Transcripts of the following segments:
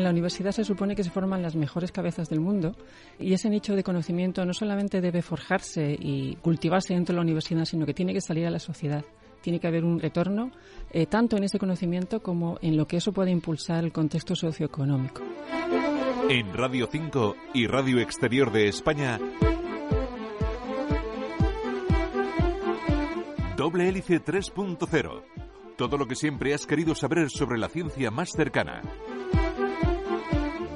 En la universidad se supone que se forman las mejores cabezas del mundo y ese nicho de conocimiento no solamente debe forjarse y cultivarse dentro de la universidad, sino que tiene que salir a la sociedad. Tiene que haber un retorno eh, tanto en ese conocimiento como en lo que eso puede impulsar el contexto socioeconómico. En Radio 5 y Radio Exterior de España, Doble Hélice 3.0. Todo lo que siempre has querido saber sobre la ciencia más cercana.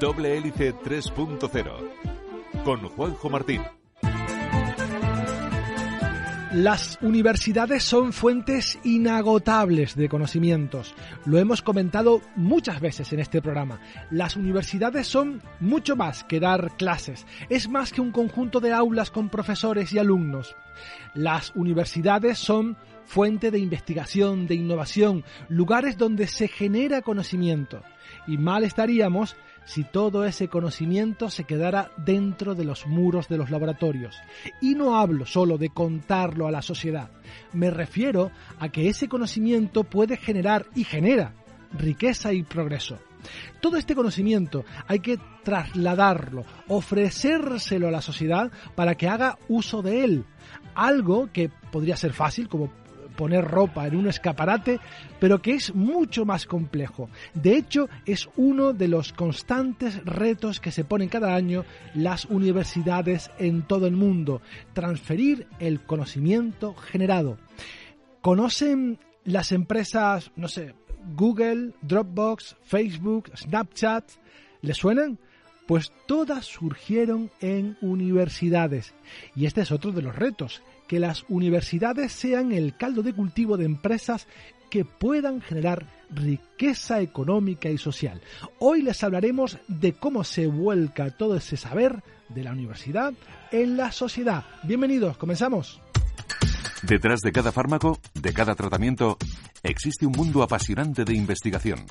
Doble Hélice 3.0. Con Juanjo Martín. Las universidades son fuentes inagotables de conocimientos. Lo hemos comentado muchas veces en este programa. Las universidades son mucho más que dar clases. Es más que un conjunto de aulas con profesores y alumnos. Las universidades son fuente de investigación, de innovación, lugares donde se genera conocimiento. Y mal estaríamos si todo ese conocimiento se quedara dentro de los muros de los laboratorios. Y no hablo solo de contarlo a la sociedad, me refiero a que ese conocimiento puede generar y genera riqueza y progreso. Todo este conocimiento hay que trasladarlo, ofrecérselo a la sociedad para que haga uso de él. Algo que podría ser fácil, como poner ropa en un escaparate, pero que es mucho más complejo. De hecho, es uno de los constantes retos que se ponen cada año las universidades en todo el mundo, transferir el conocimiento generado. ¿Conocen las empresas, no sé, Google, Dropbox, Facebook, Snapchat? ¿Les suenan? Pues todas surgieron en universidades. Y este es otro de los retos, que las universidades sean el caldo de cultivo de empresas que puedan generar riqueza económica y social. Hoy les hablaremos de cómo se vuelca todo ese saber de la universidad en la sociedad. Bienvenidos, comenzamos. Detrás de cada fármaco, de cada tratamiento, existe un mundo apasionante de investigación.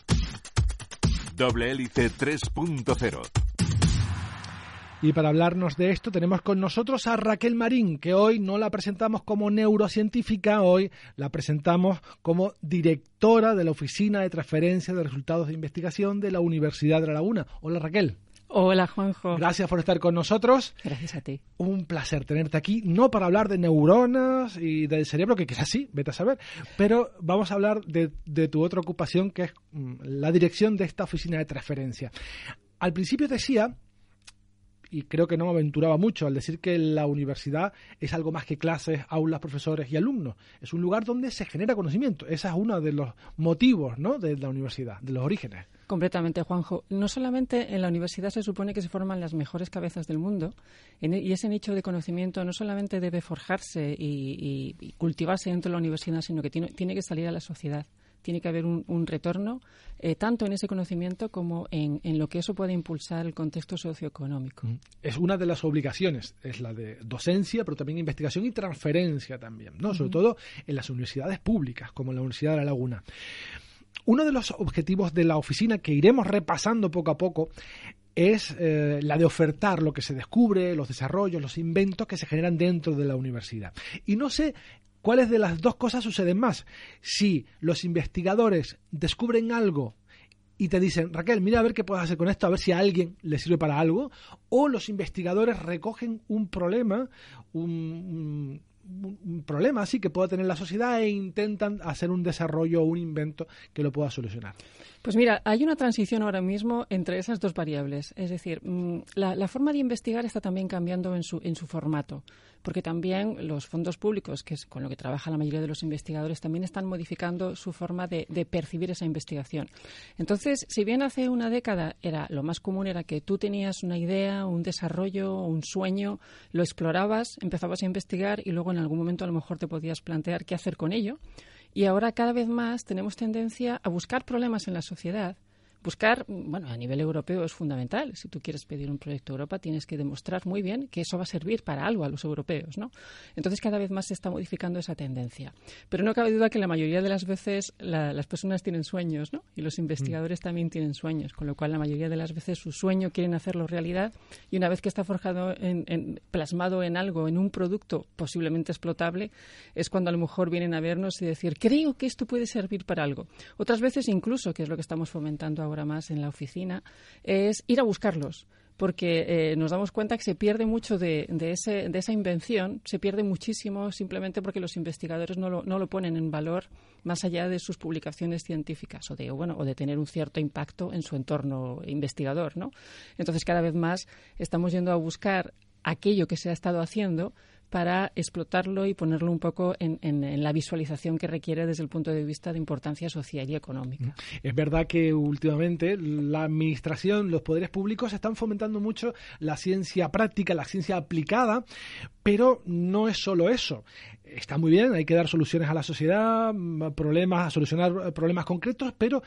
Doble Hélice 3.0 y para hablarnos de esto tenemos con nosotros a Raquel Marín, que hoy no la presentamos como neurocientífica, hoy la presentamos como directora de la Oficina de Transferencia de Resultados de Investigación de la Universidad de La Laguna. Hola Raquel. Hola Juanjo. Gracias por estar con nosotros. Gracias a ti. Un placer tenerte aquí, no para hablar de neuronas y del cerebro, que quizás sí, vete a saber, pero vamos a hablar de, de tu otra ocupación, que es mm, la dirección de esta oficina de transferencia. Al principio decía y creo que no me aventuraba mucho al decir que la universidad es algo más que clases, aulas, profesores y alumnos. Es un lugar donde se genera conocimiento. Ese es uno de los motivos ¿no? de la universidad, de los orígenes. Completamente, Juanjo. No solamente en la universidad se supone que se forman las mejores cabezas del mundo, e, y ese nicho de conocimiento no solamente debe forjarse y, y cultivarse dentro de la universidad, sino que tiene, tiene que salir a la sociedad tiene que haber un, retorno eh, tanto en ese conocimiento como en, lo que eso puede impulsar el contexto socioeconómico. Es una de las obligaciones, es la de docencia, pero también investigación y transferencia también, ¿no? Sobre todo en las universidades públicas, como la Universidad de La Laguna. Uno de los objetivos de la oficina que iremos repasando poco a poco es eh, la de ofertar lo que se descubre, los desarrollos, los inventos que se generan dentro de la universidad. Y no sé ¿Cuáles de las dos cosas suceden más? Si los investigadores descubren algo y te dicen, Raquel, mira a ver qué puedes hacer con esto, a ver si a alguien le sirve para algo, o los investigadores recogen un problema, un, problema así que pueda tener la sociedad e intentan hacer un desarrollo o un invento que lo pueda solucionar. Pues mira, hay una transición ahora mismo entre esas dos variables. Es decir, mm, la, forma de investigar está también cambiando en su, en su formato, porque también los fondos públicos, que es con lo que trabaja la mayoría de los investigadores, también están modificando su forma de, percibir esa investigación. Entonces, si bien hace una década era lo más común era que tú tenías una idea, un desarrollo, un sueño, lo explorabas, empezabas a investigar y luego en algún momento a lo mejor te podías plantear qué hacer con ello Y ahora cada vez más tenemos tendencia a buscar problemas en la sociedad buscar, bueno, a nivel europeo es fundamental. Si tú quieres pedir un proyecto a Europa, tienes que demostrar muy bien que eso va a servir para algo a los europeos, ¿no? Entonces, cada vez más se está modificando esa tendencia. Pero no cabe duda que la mayoría de las veces las personas tienen sueños, ¿no? Y los investigadores mm. también tienen sueños, con lo cual la mayoría de las veces su sueño quieren hacerlo realidad y una vez que está forjado, en, plasmado en algo, en un producto posiblemente explotable, es cuando a lo mejor vienen a vernos y decir, creo que esto puede servir para algo. Otras veces incluso, que es lo que estamos fomentando ahora, más en la oficina, es ir a buscarlos porque eh, nos damos cuenta que se pierde mucho de, ese, de, esa invención, se pierde muchísimo simplemente porque los investigadores no lo, no lo, ponen en valor más allá de sus publicaciones científicas o de, bueno, o de tener un cierto impacto en su entorno investigador. ¿no? Entonces, cada vez más estamos yendo a buscar aquello que se ha estado haciendo para explotarlo y ponerlo un poco en, la visualización que requiere desde el punto de vista de importancia social y económica. Es verdad que últimamente la administración, los poderes públicos están fomentando mucho la ciencia práctica, la ciencia aplicada, pero no es solo eso. Está muy bien, hay que dar soluciones a la sociedad, problemas, a solucionar problemas concretos, pero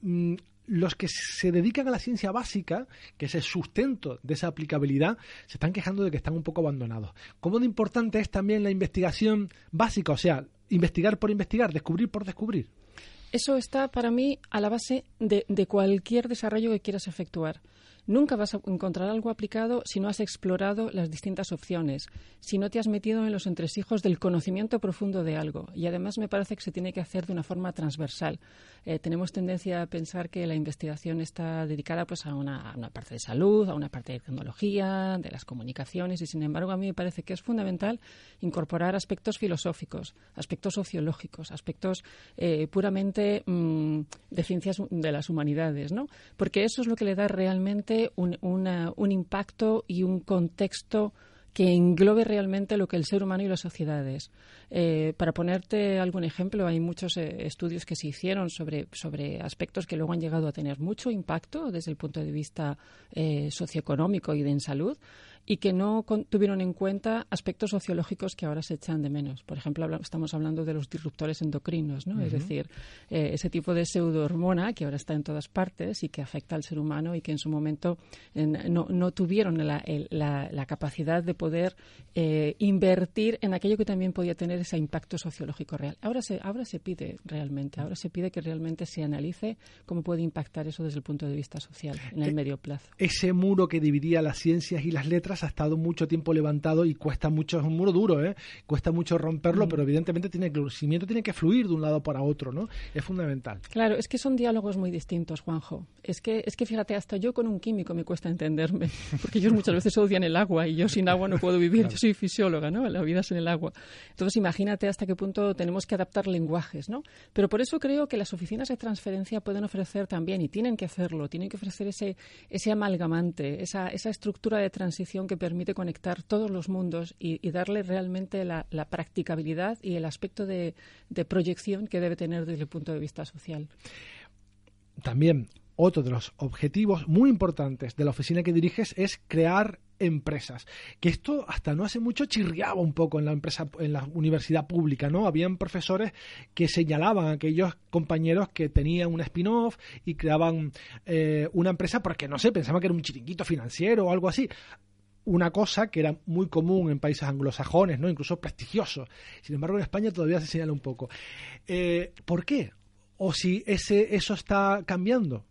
mm, los que se dedican a la ciencia básica, que es el sustento de esa aplicabilidad, se están quejando de que están un poco abandonados. ¿Cómo de importante es también la investigación básica? O sea, investigar por investigar, descubrir por descubrir. Eso está para mí a la base de, de cualquier desarrollo que quieras efectuar. Nunca vas a encontrar algo aplicado si no has explorado las distintas opciones, si no te has metido en los entresijos del conocimiento profundo de algo. Y además me parece que se tiene que hacer de una forma transversal. Eh, tenemos tendencia a pensar que la investigación está dedicada pues, a una, parte de salud, a una parte de tecnología, de las comunicaciones, y sin embargo a mí me parece que es fundamental incorporar aspectos filosóficos, aspectos sociológicos, aspectos eh, puramente mm, de ciencias de las humanidades, ¿no? Porque eso es lo que le da realmente un, impacto y un contexto que englobe realmente lo que el ser humano y las sociedades. Eh, para ponerte algún ejemplo, hay muchos eh, estudios que se hicieron sobre, sobre aspectos que luego han llegado a tener mucho impacto desde el punto de vista eh, socioeconómico y de en salud y que no tuvieron en cuenta aspectos sociológicos que ahora se echan de menos. Por ejemplo, estamos hablando de los disruptores endocrinos, ¿no? Es decir, eh, ese tipo de pseudohormona que ahora está en todas partes y que afecta al ser humano y que en su momento no, no, tuvieron la, la, capacidad de poder eh, invertir en aquello que también podía tener ese impacto sociológico real. Ahora se, ahora se pide realmente, ahora se pide que realmente se analice cómo puede impactar eso desde el punto de vista social en el eh, medio plazo. Ese muro que dividía las ciencias y las letras ha estado mucho tiempo levantado y cuesta mucho, es un muro duro, ¿eh? cuesta mucho romperlo, mm. pero evidentemente tiene el conocimiento tiene que fluir de un lado para otro, ¿no? Es fundamental. Claro, es que son diálogos muy distintos, Juanjo. Es que, es que fíjate, hasta yo con un químico me cuesta entenderme, porque ellos muchas veces odian el agua y yo sin agua no puedo vivir, yo soy fisióloga, ¿no? La vida es en el agua. Entonces imagínate hasta qué punto tenemos que adaptar lenguajes, ¿no? Pero por eso creo que las oficinas de transferencia pueden ofrecer también, y tienen que hacerlo, tienen que ofrecer ese, ese amalgamante, esa, esa estructura de transición que permite conectar todos los mundos y, darle realmente la, practicabilidad y el aspecto de, proyección que debe tener desde el punto de vista social. También otro de los objetivos muy importantes de la oficina que diriges es crear empresas. Que esto hasta no hace mucho chirriaba un poco en la empresa, en la universidad pública, ¿no? Habían profesores que señalaban a aquellos compañeros que tenían un spin-off y creaban eh, una empresa porque no sé, pensaban que era un chiringuito financiero o algo así una cosa que era muy común en países anglosajones, ¿no? incluso prestigioso. Sin embargo, en España todavía se señala un poco. Eh, ¿Por qué? ¿O si ese, eso está cambiando?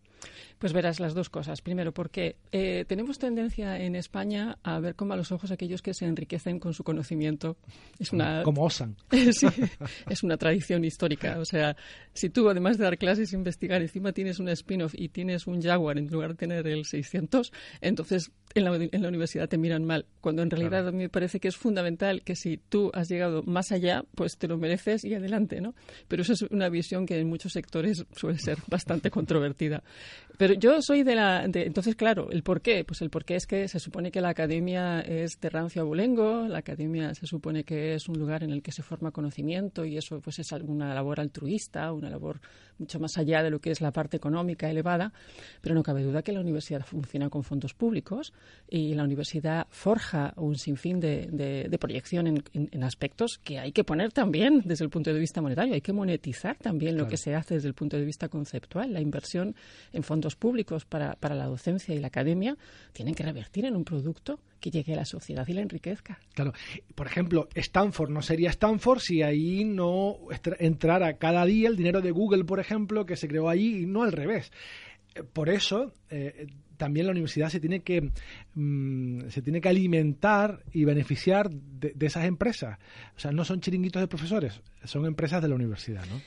Pues verás las dos cosas. Primero, porque eh, tenemos tendencia en España a ver con malos ojos a aquellos que se enriquecen con su conocimiento. Es una, como osan. sí, es una tradición histórica. O sea, si tú, además de dar clases e investigar, encima tienes un spin-off y tienes un Jaguar en lugar de tener el 600, entonces en la, en la universidad te miran mal. Cuando en realidad a mí me parece que es fundamental que si tú has llegado más allá, pues te lo mereces y adelante, ¿no? Pero eso es una visión que en muchos sectores suele ser bastante controvertida. Pero yo soy de la... entonces, claro, ¿el por qué? Pues el por qué es que se supone que la academia es de rancio abolengo, la academia se supone que es un lugar en el que se forma conocimiento y eso pues es alguna labor altruista, una labor mucho más allá de lo que es la parte económica elevada, pero no cabe duda que la universidad funciona con fondos públicos y la universidad forja un sinfín de, de, proyección en, aspectos que hay que poner también desde el punto de vista monetario, hay que monetizar también lo que se hace desde el punto de vista conceptual. La inversión en fondos públicos para, para la docencia y la academia tienen que revertir en un producto que llegue a la sociedad y la enriquezca. Claro. Por ejemplo, Stanford no sería Stanford si ahí no entrara cada día el dinero de Google, por ejemplo, que se creó allí y no al revés. Eh, por eso, eh, también la universidad se tiene que mm, se tiene que alimentar y beneficiar de, de, esas empresas. O sea, no son chiringuitos de profesores, son empresas de la universidad, ¿no?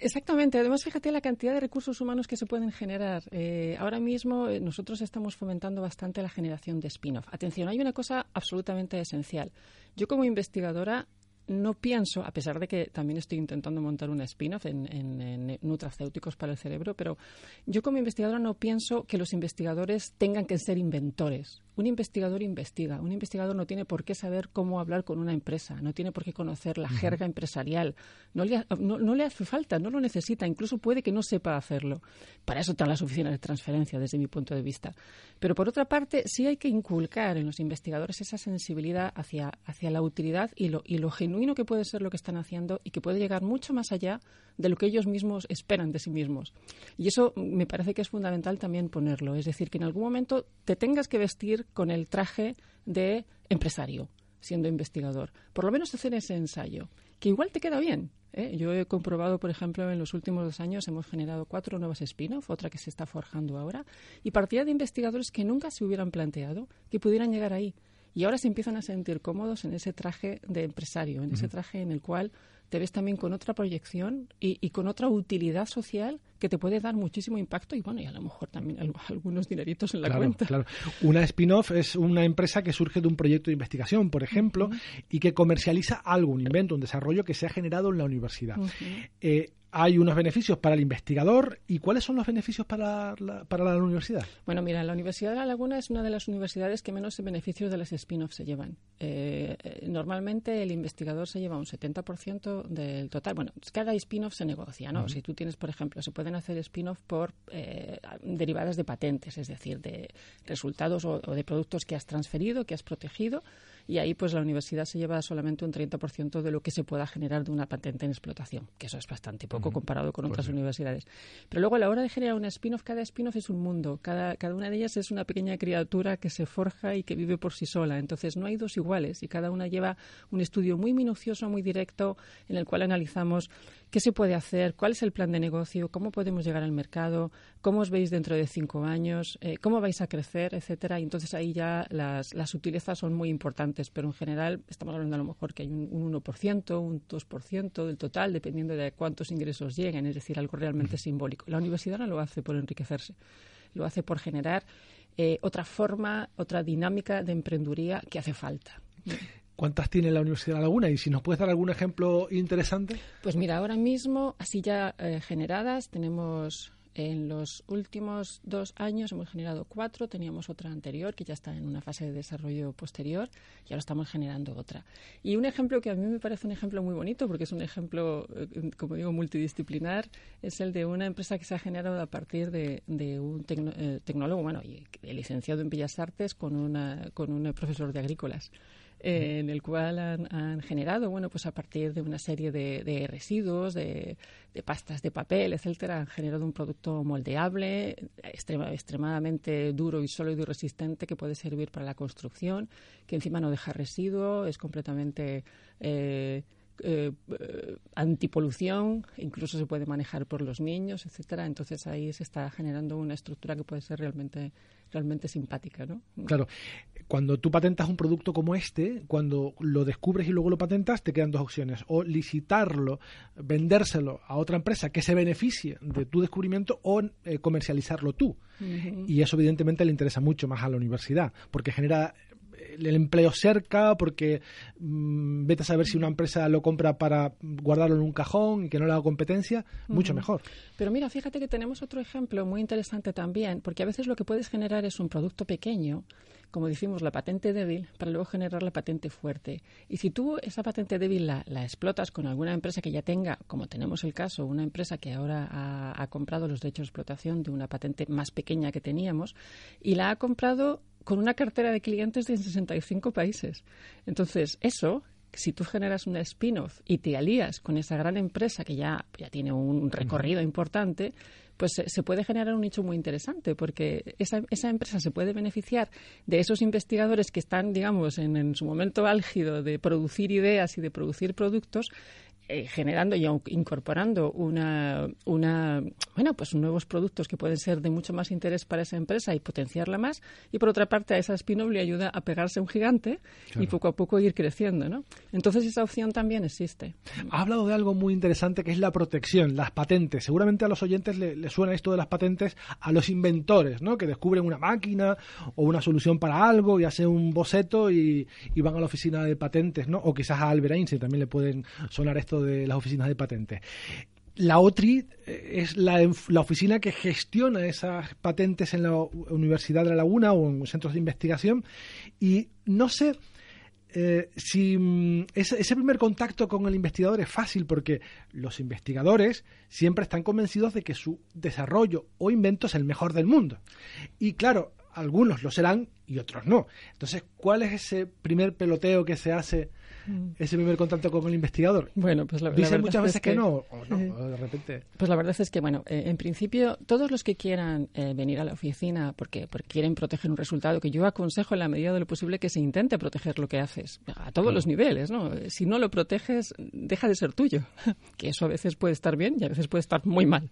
Exactamente. Además, fíjate la cantidad de recursos humanos que se pueden generar. Eh, ahora mismo eh, nosotros estamos fomentando bastante la generación de spin-off. Atención, hay una cosa absolutamente esencial. Yo como investigadora no pienso, a pesar de que también estoy intentando montar una spin-off en, en, nutracéuticos para el cerebro, pero yo como investigadora no pienso que los investigadores tengan que ser inventores. Un investigador investiga. Un investigador no tiene por qué saber cómo hablar con una empresa, no tiene por qué conocer la jerga empresarial. No le, no, le hace falta, no lo necesita, incluso puede que no sepa hacerlo. Para eso están las oficinas de transferencia, desde mi punto de vista. Pero por otra parte, sí hay que inculcar en los investigadores esa sensibilidad hacia, hacia la utilidad y lo, y lo genuino que puede ser lo que están haciendo y que puede llegar mucho más allá de lo que ellos mismos esperan de sí mismos. Y eso me parece que es fundamental también ponerlo. Es decir, que en algún momento te tengas que vestir con el traje de empresario, siendo investigador. Por lo menos hacer ese ensayo, que igual te queda bien. ¿eh? Yo he comprobado, por ejemplo, en los últimos dos años hemos generado cuatro nuevas spin-off, otra que se está forjando ahora, y partida de investigadores que nunca se hubieran planteado que pudieran llegar ahí. Y ahora se empiezan a sentir cómodos en ese traje de empresario, en ese traje en el cual te ves también con otra proyección y, con otra utilidad social que te puede dar muchísimo impacto y bueno, y a lo mejor también algunos dineritos en la cuenta. Claro. Una spin-off es una empresa que surge de un proyecto de investigación, por ejemplo, y que comercializa algo, un invento, un desarrollo que se ha generado en la universidad hay unos beneficios para el investigador y cuáles son los beneficios para la, para la universidad. Bueno, mira, la Universidad de La Laguna es una de las universidades que menos beneficios de las spin-offs se llevan. Eh, eh, normalmente el investigador se lleva un 70% del total. Bueno, cada spin-off se negocia, ¿no? Si tú tienes, por ejemplo, se pueden hacer spin-off por eh, derivadas de patentes, es decir, de resultados o de productos que has transferido, que has protegido y ahí pues la universidad se lleva solamente un 30% de lo que se pueda generar de una patente en explotación, que eso es bastante poco comparado con pues otras universidades. Pero luego a la hora de generar un spin-off, cada spin-off es un mundo, cada, cada una de ellas es una pequeña criatura que se forja y que vive por sí sola, entonces no hay dos iguales y cada una lleva un estudio muy minucioso, muy directo, en el cual analizamos qué se puede hacer, cuál es el plan de negocio, cómo podemos llegar al mercado, cómo os veis dentro de cinco años, eh, cómo vais a crecer, etcétera. Y entonces ahí ya las, las sutilezas son muy importantes, pero en general estamos hablando a lo mejor que hay un, un 1%, un 2% del total, dependiendo de cuántos ingresos lleguen, es decir, algo realmente simbólico. La universidad no lo hace por enriquecerse, lo hace por generar eh, otra forma, otra dinámica de emprenduría que hace falta. ¿Cuántas tiene la Universidad de La Laguna? Y si nos puedes dar algún ejemplo interesante. Pues mira, ahora mismo, así ya eh, generadas, tenemos en los últimos dos años hemos generado cuatro, teníamos otra anterior que ya está en una fase de desarrollo posterior y ahora estamos generando otra. Y un ejemplo que a mí me parece un ejemplo muy bonito, porque es un ejemplo, eh, como digo, multidisciplinar, es el de una empresa que se ha generado a partir de, un eh, tecnólogo, bueno, y, licenciado en Bellas Artes con, una, con un profesor de agrícolas en el cual han, generado, bueno, pues a partir de una serie de, residuos, de, pastas de papel, etcétera, han generado un producto moldeable, extremadamente duro y sólido y resistente que puede servir para la construcción, que encima no deja residuo, es completamente eh, eh, antipolución, incluso se puede manejar por los niños, etcétera. Entonces ahí se está generando una estructura que puede ser realmente realmente simpática, ¿no? Claro. Cuando tú patentas un producto como este, cuando lo descubres y luego lo patentas, te quedan dos opciones. O licitarlo, vendérselo a otra empresa que se beneficie de tu descubrimiento o eh, comercializarlo tú. Y eso evidentemente le interesa mucho más a la universidad, porque genera el empleo cerca, porque mm, vete a saber si una empresa lo compra para guardarlo en un cajón y que no le haga competencia, mucho mejor. Pero mira, fíjate que tenemos otro ejemplo muy interesante también, porque a veces lo que puedes generar es un producto pequeño como decimos, la patente débil para luego generar la patente fuerte. Y si tú esa patente débil la, explotas con alguna empresa que ya tenga, como tenemos el caso, una empresa que ahora ha, ha, comprado los derechos de explotación de una patente más pequeña que teníamos y la ha comprado con una cartera de clientes de 65 países. Entonces, eso si tú generas una spin-off y te alías con esa gran empresa que ya, ya tiene un recorrido importante, pues se, puede generar un nicho muy interesante porque esa, esa, empresa se puede beneficiar de esos investigadores que están, digamos, en, en su momento álgido de producir ideas y de producir productos eh, generando y incorporando una, una, bueno, pues nuevos productos que pueden ser de mucho más interés para esa empresa y potenciarla más. Y por otra parte, a esa spin-off le ayuda a pegarse un gigante y poco a poco ir creciendo, ¿no? Entonces esa opción también existe. Ha hablado de algo muy interesante que es la protección, las patentes. Seguramente a los oyentes le, suena esto de las patentes a los inventores, ¿no? Que descubren una máquina o una solución para algo y hacen un boceto y, y van a la oficina de patentes, ¿no? O quizás a Albert Einstein también le pueden sonar de las oficinas de patentes. La OTRI eh, es la, oficina que gestiona esas patentes en la Universidad de La Laguna o en centros de investigación y no sé eh, si mm, ese, primer contacto con el investigador es fácil porque los investigadores siempre están convencidos de que su desarrollo o invento es el mejor del mundo. Y claro, algunos lo serán y otros no. Entonces, ¿cuál es ese primer peloteo que se hace. Ese primer contacto con el investigador? Bueno, pues la, Dicen muchas veces que, no, o no, de repente. Pues la verdad es que, bueno, eh, en principio, todos los que quieran eh, venir a la oficina porque, porque quieren proteger un resultado, que yo aconsejo en la medida de lo posible que se intente proteger lo que haces, a todos los niveles, ¿no? Si no lo proteges, deja de ser tuyo, que eso a veces puede estar bien y a veces puede estar muy mal.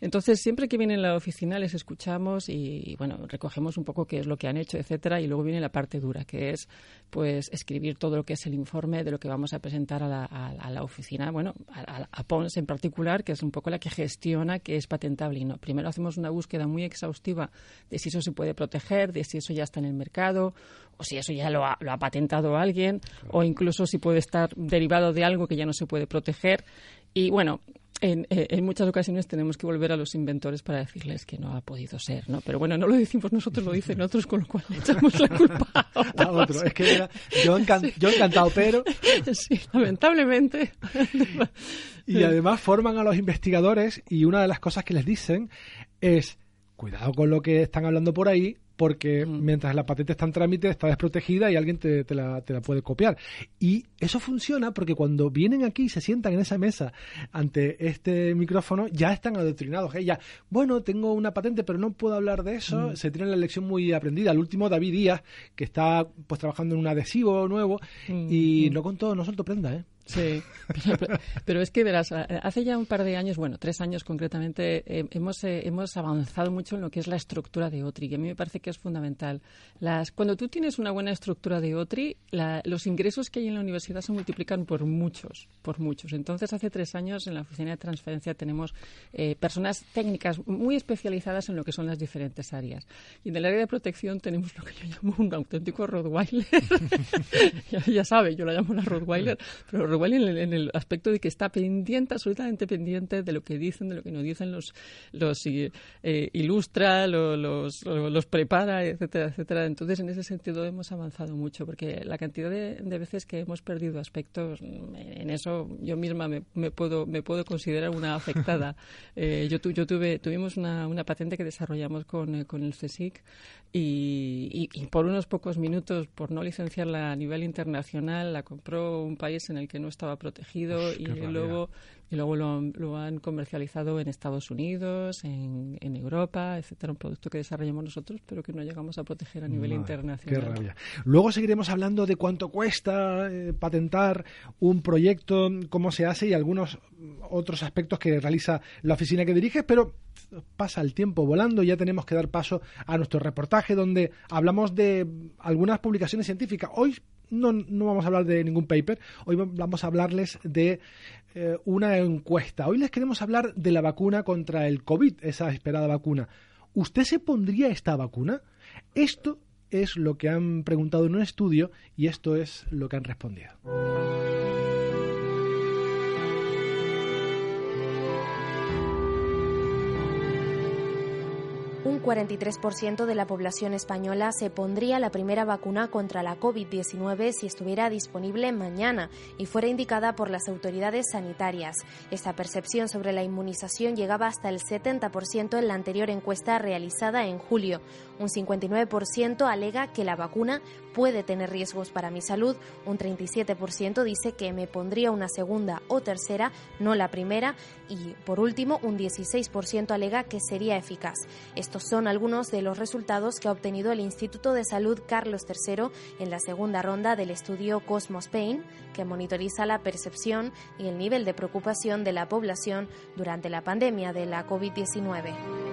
Entonces, siempre que vienen a la oficina les escuchamos y, bueno, recogemos un poco qué es lo que han hecho, etcétera, y luego viene la parte dura, que es, pues, escribir todo lo que es el informe de lo que vamos a presentar a la, oficina, bueno, a, PONS en particular, que es un poco la que gestiona que es patentable y no. Primero hacemos una búsqueda muy exhaustiva de si eso se puede proteger, de si eso ya está en el mercado, o si eso ya lo ha, lo ha patentado alguien, o incluso si puede estar derivado de algo que ya no se puede proteger. Y bueno, en, eh, en, muchas ocasiones tenemos que volver a los inventores para decirles que no ha podido ser, ¿no? Pero bueno, no lo decimos nosotros, lo dicen otros, con lo cual le echamos la culpa a, otro. Es que yo, yo encantado, pero... Sí, lamentablemente. y además forman a los investigadores y una de las cosas que les dicen es, cuidado con lo que están hablando por ahí, porque mm. mientras la patente está en trámite está desprotegida y alguien te, la, puede copiar. Y eso funciona porque cuando vienen aquí y se sientan en esa mesa ante este micrófono, ya están adoctrinados. ¿eh? Ya, bueno, tengo una patente, pero no puedo hablar de eso. Mm. Se tiene la lección muy aprendida. El último, David Díaz, que está pues trabajando en un adhesivo nuevo mm, y no con todo, no prenda, ¿eh? Sí, pero, es que verás, hace ya un par de años, bueno, tres años concretamente, eh, hemos, eh, hemos avanzado mucho en lo que es la estructura de OTRI, que a mí me parece que es fundamental. Las, cuando tú tienes una buena estructura de OTRI, los ingresos que hay en la universidad se multiplican por muchos, por muchos. Entonces, hace tres años en la oficina de transferencia tenemos eh, personas técnicas muy especializadas en lo que son las diferentes áreas. Y en el área de protección tenemos lo que yo llamo un auténtico Rottweiler. ya, ya, sabe, yo la llamo una Rottweiler, pero igual en el, aspecto de que está pendiente, absolutamente pendiente de lo que dicen, de lo que no dicen, los, los eh, ilustra, los, los, prepara, etcétera, etcétera. Entonces, en ese sentido hemos avanzado mucho, porque la cantidad de, veces que hemos perdido aspectos, en eso yo misma me, me puedo, me puedo considerar una afectada. Eh, yo, yo tuve, tuvimos una, una patente que desarrollamos con, eh, con el CSIC y, y, por unos pocos minutos, por no licenciarla a nivel internacional, la compró un país en el que no estaba protegido y luego y luego lo, han comercializado en Estados Unidos, en, en, Europa, etcétera, un producto que desarrollamos nosotros, pero que no llegamos a proteger a nivel internacional. Qué rabia. Luego seguiremos hablando de cuánto cuesta eh, patentar un proyecto, cómo se hace y algunos otros aspectos que realiza la oficina que diriges, pero pasa el tiempo volando, ya tenemos que dar paso a nuestro reportaje donde hablamos de algunas publicaciones científicas. Hoy no, no vamos a hablar de ningún paper, hoy vamos a hablarles de eh, una encuesta. Hoy les queremos hablar de la vacuna contra el COVID, esa esperada vacuna. ¿Usted se pondría esta vacuna? Esto es lo que han preguntado en un estudio y esto es lo que han respondido. Un 43% de la población española se pondría la primera vacuna contra la COVID-19 si estuviera disponible mañana y fuera indicada por las autoridades sanitarias. Esta percepción sobre la inmunización llegaba hasta el 70% en la anterior encuesta realizada en julio. Un 59% alega que la vacuna puede tener riesgos para mi salud, un 37% dice que me pondría una segunda o tercera, no la primera, y por último un 16% alega que sería eficaz. Estos son algunos de los resultados que ha obtenido el Instituto de Salud Carlos III en la segunda ronda del estudio Cosmos Pain, que monitoriza la percepción y el nivel de preocupación de la población durante la pandemia de la COVID-19.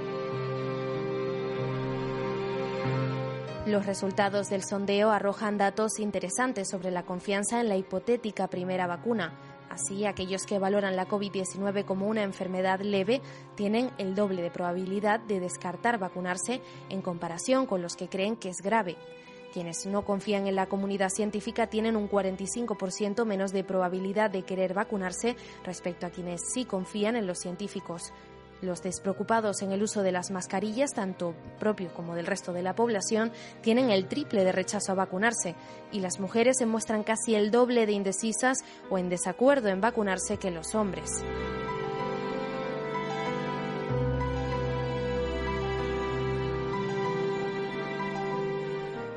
Los resultados del sondeo arrojan datos interesantes sobre la confianza en la hipotética primera vacuna. Así, aquellos que valoran la COVID-19 como una enfermedad leve tienen el doble de probabilidad de descartar vacunarse en comparación con los que creen que es grave. Quienes no confían en la comunidad científica tienen un 45% menos de probabilidad de querer vacunarse respecto a quienes sí confían en los científicos. Los despreocupados en el uso de las mascarillas, tanto propio como del resto de la población, tienen el triple de rechazo a vacunarse y las mujeres se muestran casi el doble de indecisas o en desacuerdo en vacunarse que los hombres.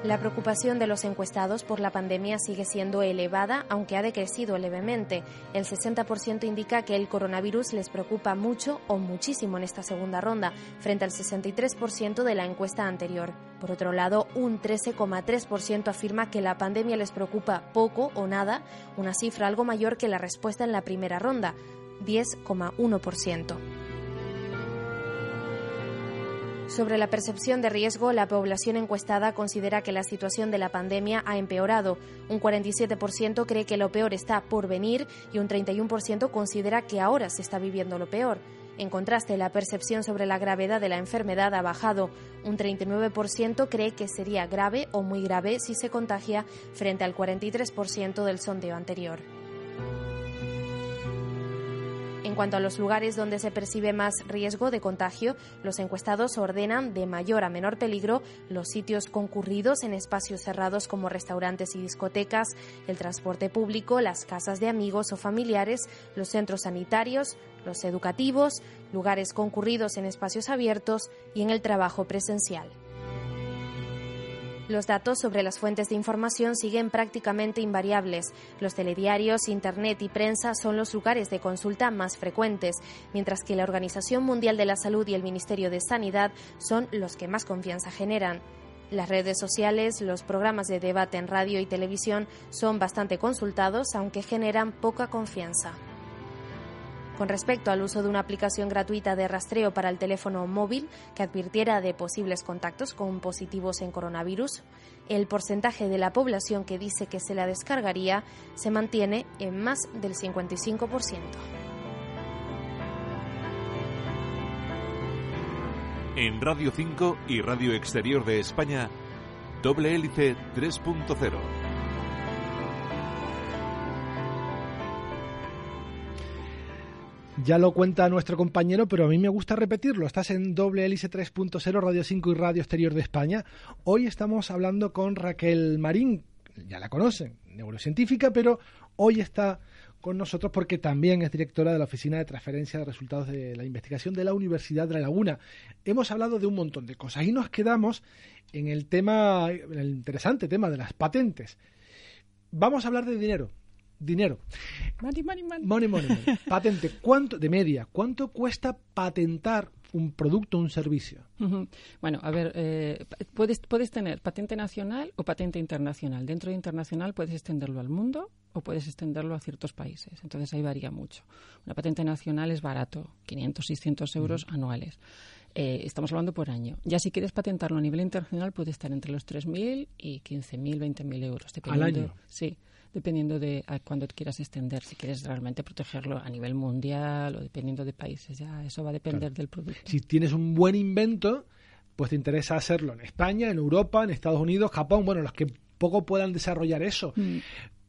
La preocupación de los encuestados por la pandemia sigue siendo elevada, aunque ha decrecido levemente. El 60% indica que el coronavirus les preocupa mucho o muchísimo en esta segunda ronda, frente al 63% de la encuesta anterior. Por otro lado, un 13,3% afirma que la pandemia les preocupa poco o nada, una cifra algo mayor que la respuesta en la primera ronda, 10,1%. Sobre la percepción de riesgo, la población encuestada considera que la situación de la pandemia ha empeorado. Un 47% cree que lo peor está por venir y un 31% considera que ahora se está viviendo lo peor. En contraste, la percepción sobre la gravedad de la enfermedad ha bajado. Un 39% cree que sería grave o muy grave si se contagia frente al 43% del sondeo anterior. En cuanto a los lugares donde se percibe más riesgo de contagio, los encuestados ordenan de mayor a menor peligro los sitios concurridos en espacios cerrados como restaurantes y discotecas, el transporte público, las casas de amigos o familiares, los centros sanitarios, los educativos, lugares concurridos en espacios abiertos y en el trabajo presencial. Los datos sobre las fuentes de información siguen prácticamente invariables. Los telediarios, Internet y prensa son los lugares de consulta más frecuentes, mientras que la Organización Mundial de la Salud y el Ministerio de Sanidad son los que más confianza generan. Las redes sociales, los programas de debate en radio y televisión son bastante consultados, aunque generan poca confianza. Con respecto al uso de una aplicación gratuita de rastreo para el teléfono móvil que advirtiera de posibles contactos con positivos en coronavirus, el porcentaje de la población que dice que se la descargaría se mantiene en más del 55%. En Radio 5 y Radio Exterior de España, doble hélice 3.0. Ya lo cuenta nuestro compañero, pero a mí me gusta repetirlo. Estás en doble hélice 3.0, Radio 5 y Radio Exterior de España. Hoy estamos hablando con Raquel Marín, ya la conocen, neurocientífica, pero hoy está con nosotros porque también es directora de la Oficina de Transferencia de Resultados de la Investigación de la Universidad de La Laguna. Hemos hablado de un montón de cosas y nos quedamos en el tema, en el interesante tema de las patentes. Vamos a hablar de dinero, dinero. Money, money, money. Money, money, money. Patente, ¿cuánto, de media, cuánto cuesta patentar un producto o un servicio? Bueno, a ver, eh, puedes, puedes tener patente nacional o patente internacional. Dentro de internacional puedes extenderlo al mundo o puedes extenderlo a ciertos países. Entonces ahí varía mucho. Una patente nacional es barato, 500, 600 euros anuales. Eh, estamos hablando por año. Ya si quieres patentarlo a nivel internacional puede estar entre los 3.000 y 15.000, 20.000 euros. Dependiendo, año? Sí, dependiendo de a cuándo quieras extender. Si quieres realmente protegerlo a nivel mundial o dependiendo de países. Ya eso va a depender del producto. Si tienes un buen invento, pues te interesa hacerlo en España, en Europa, en Estados Unidos, Japón, bueno, los que poco puedan desarrollar eso. Mm.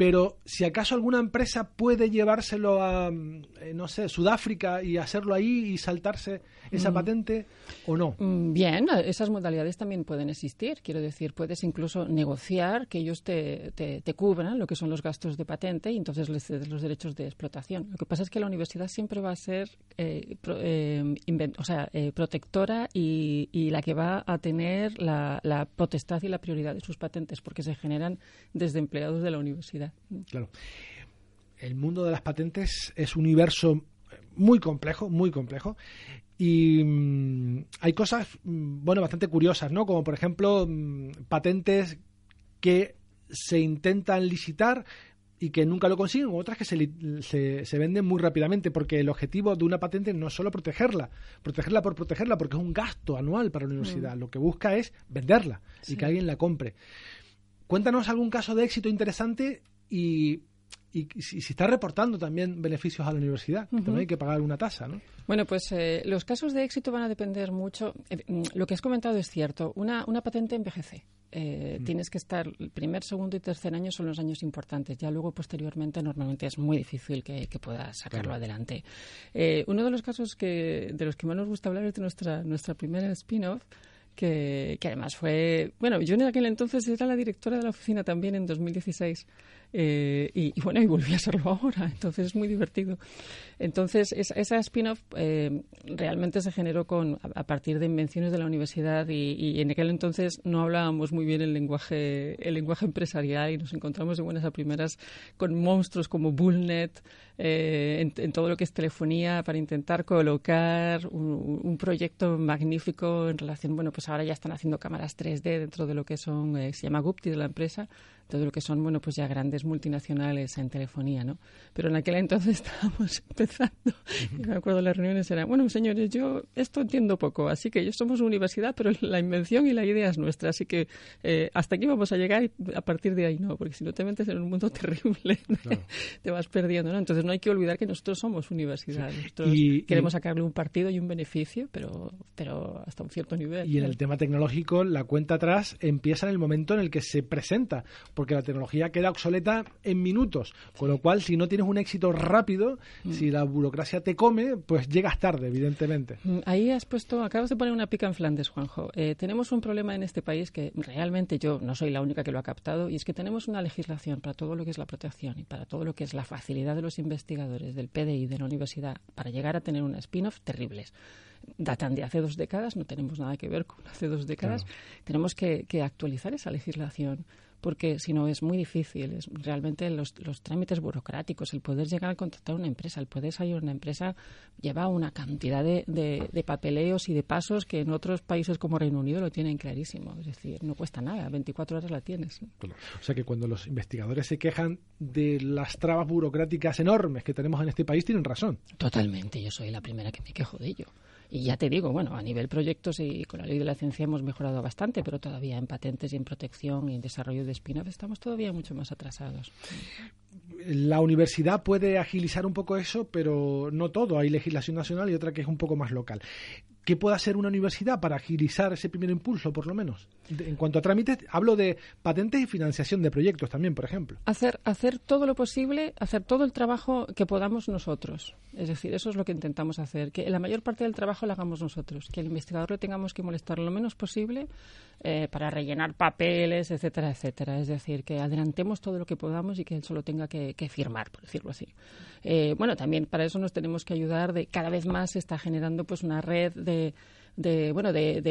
Pero si acaso alguna empresa puede llevárselo a, eh, no sé, Sudáfrica y hacerlo ahí y saltarse esa mm. patente o no. Mm, bien, esas modalidades también pueden existir. Quiero decir, puedes incluso negociar que ellos te, te, cubran lo que son los gastos de patente y entonces les cedes los derechos de explotación. Lo que pasa es que la universidad siempre va a ser eh, eh, o sea, protectora y, y, la que va a tener la, la potestad y la prioridad de sus patentes porque se generan desde empleados de la universidad. Claro. El mundo de las patentes es un universo muy complejo, muy complejo. Y mm, hay cosas, mm, bueno, bastante curiosas, ¿no? Como por ejemplo, mm, patentes que se intentan licitar y que nunca lo consiguen, o otras que se, se, venden muy rápidamente, porque el objetivo de una patente no es solo protegerla, protegerla por protegerla, porque es un gasto anual para la universidad. Lo que busca es venderla y que alguien la compre. Cuéntanos algún caso de éxito interesante y, si, está reportando también beneficios a la universidad, también hay que pagar una tasa, ¿no? Bueno, pues eh, los casos de éxito van a depender mucho. Eh, mm, lo que has comentado es cierto. Una, una patente envejece. Eh. Tienes que estar el primer, segundo y tercer año son los años importantes. Ya luego, posteriormente, normalmente es muy difícil que, puedas sacarlo adelante. uno de los casos que, de los que más nos gusta hablar es de nuestra, nuestra primera spin-off que, además fue, bueno, yo en aquel entonces era la directora de la oficina también en 2016 eh, y, bueno, y volví a serlo ahora, entonces es muy divertido. Entonces, esa, spin-off eh, realmente se generó con, a, partir de invenciones de la universidad y, en aquel entonces no hablábamos muy bien el lenguaje, el lenguaje empresarial y nos encontramos de buenas a primeras con monstruos como Bullnet, eh, en, todo lo que es telefonía para intentar colocar un, proyecto magnífico en relación, bueno, pues ahora ya están haciendo cámaras 3D dentro de lo que son, se llama Gupti de la empresa, todo lo que son, bueno, pues ya grandes multinacionales en telefonía, ¿no? Pero en aquel entonces estábamos empezando, y me acuerdo las reuniones eran, bueno, señores, yo esto entiendo poco, así que yo somos universidad, pero la invención y la idea es nuestra, así que eh, hasta aquí vamos a llegar y a partir de ahí no, porque si no te metes en un mundo terrible, te vas perdiendo, ¿no? Entonces no hay que olvidar que nosotros somos universidad, nosotros y, queremos sacarle un partido y un beneficio, pero, pero hasta un cierto nivel. Y en el tema tecnológico, la cuenta atrás empieza en el momento en el que se presenta, porque la tecnología queda obsoleta en minutos. Con lo cual, si no tienes un éxito rápido, mm. si la burocracia te come, pues llegas tarde, evidentemente. Mm, ahí has puesto, acabas de poner una pica en Flandes, Juanjo. Eh, tenemos un problema en este país que realmente yo no soy la única que lo ha captado, y es que tenemos una legislación para todo lo que es la protección y para todo lo que es la facilidad de los investigadores del PDI de la universidad para llegar a tener una spin-off terribles datan de hace dos décadas, no tenemos nada que ver con hace dos décadas. Tenemos que, actualizar esa legislación porque si no es muy difícil. Es realmente los, trámites burocráticos, el poder llegar a contratar una empresa, el poder salir de una empresa lleva una cantidad de, de, papeleos y de pasos que en otros países como Reino Unido lo tienen clarísimo. Es decir, no cuesta nada, 24 horas la tienes. O sea que cuando los investigadores se quejan de las trabas burocráticas enormes que tenemos en este país, tienen razón. Totalmente, yo soy la primera que me quejo de ello. Y ya te digo, bueno, a nivel proyectos y con la ley de la ciencia hemos mejorado bastante, pero todavía en patentes y en protección y en desarrollo de spin-off estamos todavía mucho más atrasados. La universidad puede agilizar un poco eso, pero no todo. Hay legislación nacional y otra que es un poco más local. ¿Qué puede hacer una universidad para agilizar ese primer impulso, por lo menos? En cuanto a trámites, hablo de patentes y financiación de proyectos también, por ejemplo. Hacer, hacer todo lo posible, hacer todo el trabajo que podamos nosotros. Es decir, eso es lo que intentamos hacer, que la mayor parte del trabajo lo hagamos nosotros, que el investigador le tengamos que molestar lo menos posible eh, para rellenar papeles, etcétera, etcétera. Es decir, que adelantemos todo lo que podamos y que él solo tenga que, firmar, por decirlo así. Eh, bueno, también para eso nos tenemos que ayudar de cada vez más se está generando pues una red de de, bueno de,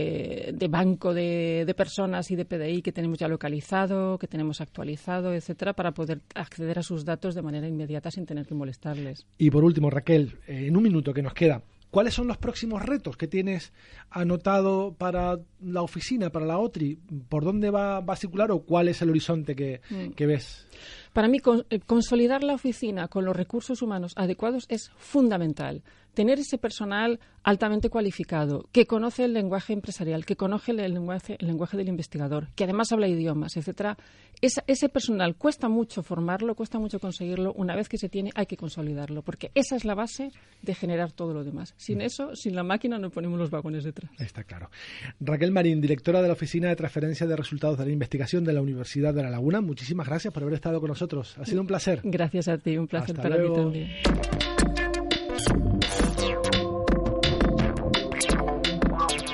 de, banco de, de, personas y de PDI que tenemos ya localizado, que tenemos actualizado, etcétera, para poder acceder a sus datos de manera inmediata sin tener que molestarles. Y por último, Raquel, eh, en un minuto que nos queda, ¿Cuáles son los próximos retos que tienes anotado para la oficina, para la OTRI? ¿Por dónde va, va a circular o cuál es el horizonte que, mm. que ves? Para mí, eh, consolidar la oficina con los recursos humanos adecuados es fundamental tener ese personal altamente cualificado, que conoce el lenguaje empresarial, que conoce el lenguaje, el lenguaje del investigador, que además habla idiomas, etcétera, ese personal cuesta mucho formarlo, cuesta mucho conseguirlo. Una vez que se tiene, hay que consolidarlo, porque esa es la base de generar todo lo demás. Sin mm. eso, sin la máquina, no ponemos los vagones detrás. Está claro. Raquel Marín, directora de la Oficina de Transferencia de Resultados de la Investigación de la Universidad de La Laguna, muchísimas gracias por haber estado con nosotros. Ha sido un placer. Gracias a ti, un placer para mí también.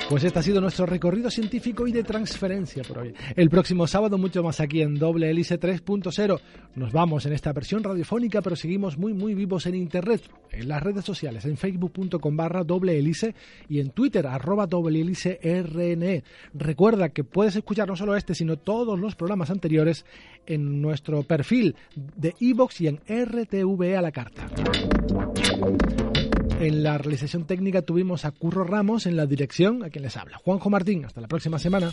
Pues este ha sido nuestro recorrido científico y de transferencia por hoy. El próximo sábado mucho más aquí en Doble Hélice 3.0. Nos vamos en esta versión radiofónica, pero seguimos muy muy vivos en internet, en las redes sociales, en facebook.com barra doble hélice y en twitter arroba doble hélice RNE. Recuerda que puedes escuchar no solo este, sino todos los programas anteriores en nuestro perfil de iVoox y en RTV a la carta. En la realización técnica tuvimos a Curro Ramos en la dirección, a quien les habla. Juanjo Martín, hasta la próxima semana.